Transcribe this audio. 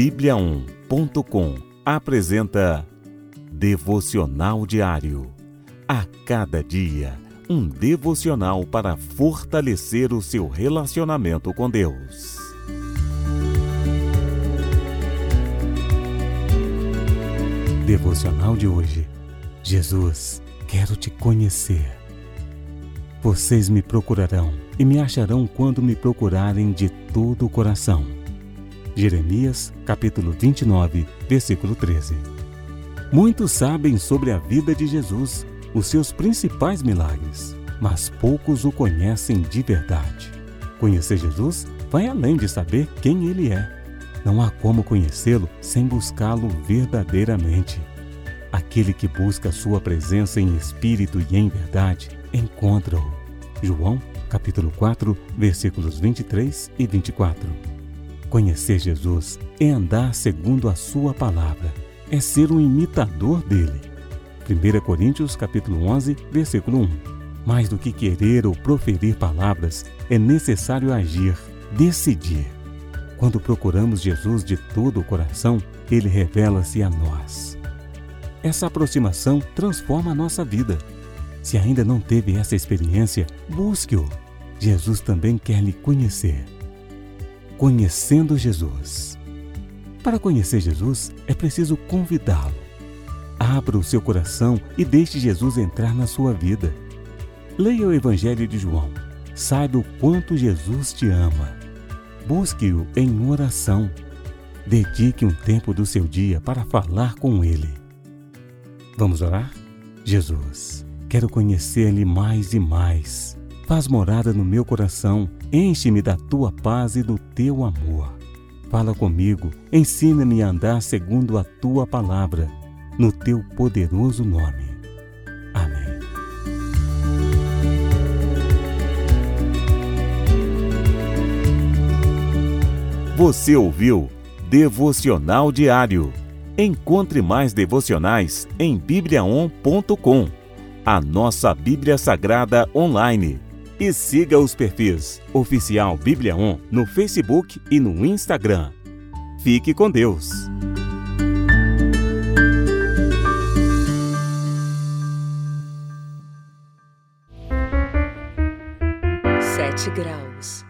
Bíblia1.com apresenta Devocional Diário. A cada dia, um devocional para fortalecer o seu relacionamento com Deus. Devocional de hoje. Jesus, quero te conhecer. Vocês me procurarão e me acharão quando me procurarem de todo o coração. Jeremias, capítulo 29, versículo 13. Muitos sabem sobre a vida de Jesus, os seus principais milagres, mas poucos o conhecem de verdade. Conhecer Jesus vai além de saber quem ele é. Não há como conhecê-lo sem buscá-lo verdadeiramente. Aquele que busca sua presença em espírito e em verdade encontra-o. João, capítulo 4, versículos 23 e 24. Conhecer Jesus é andar segundo a sua palavra, é ser um imitador dele. 1 Coríntios, capítulo 11, versículo 1. Mais do que querer ou proferir palavras, é necessário agir, decidir. Quando procuramos Jesus de todo o coração, ele revela-se a nós. Essa aproximação transforma a nossa vida se ainda não teve essa experiência, busque-o. Jesus também quer lhe conhecer. Conhecendo Jesus. Para conhecer Jesus, é preciso convidá-lo. Abra o seu coração e deixe Jesus entrar na sua vida. Leia o Evangelho de João. Saiba o quanto Jesus te ama. Busque-o em oração. Dedique um tempo do seu dia para falar com Ele. Vamos orar? Jesus. Quero conhecer-lhe mais e mais. Faz morada no meu coração, enche-me da tua paz e do teu amor. Fala comigo, ensina-me a andar segundo a tua palavra, no teu poderoso nome. Amém. Você ouviu Devocional Diário. Encontre mais devocionais em bibliaon.com a nossa Bíblia Sagrada online. E siga os perfis Oficial Bíblia On no Facebook e no Instagram. Fique com Deus! Sete graus.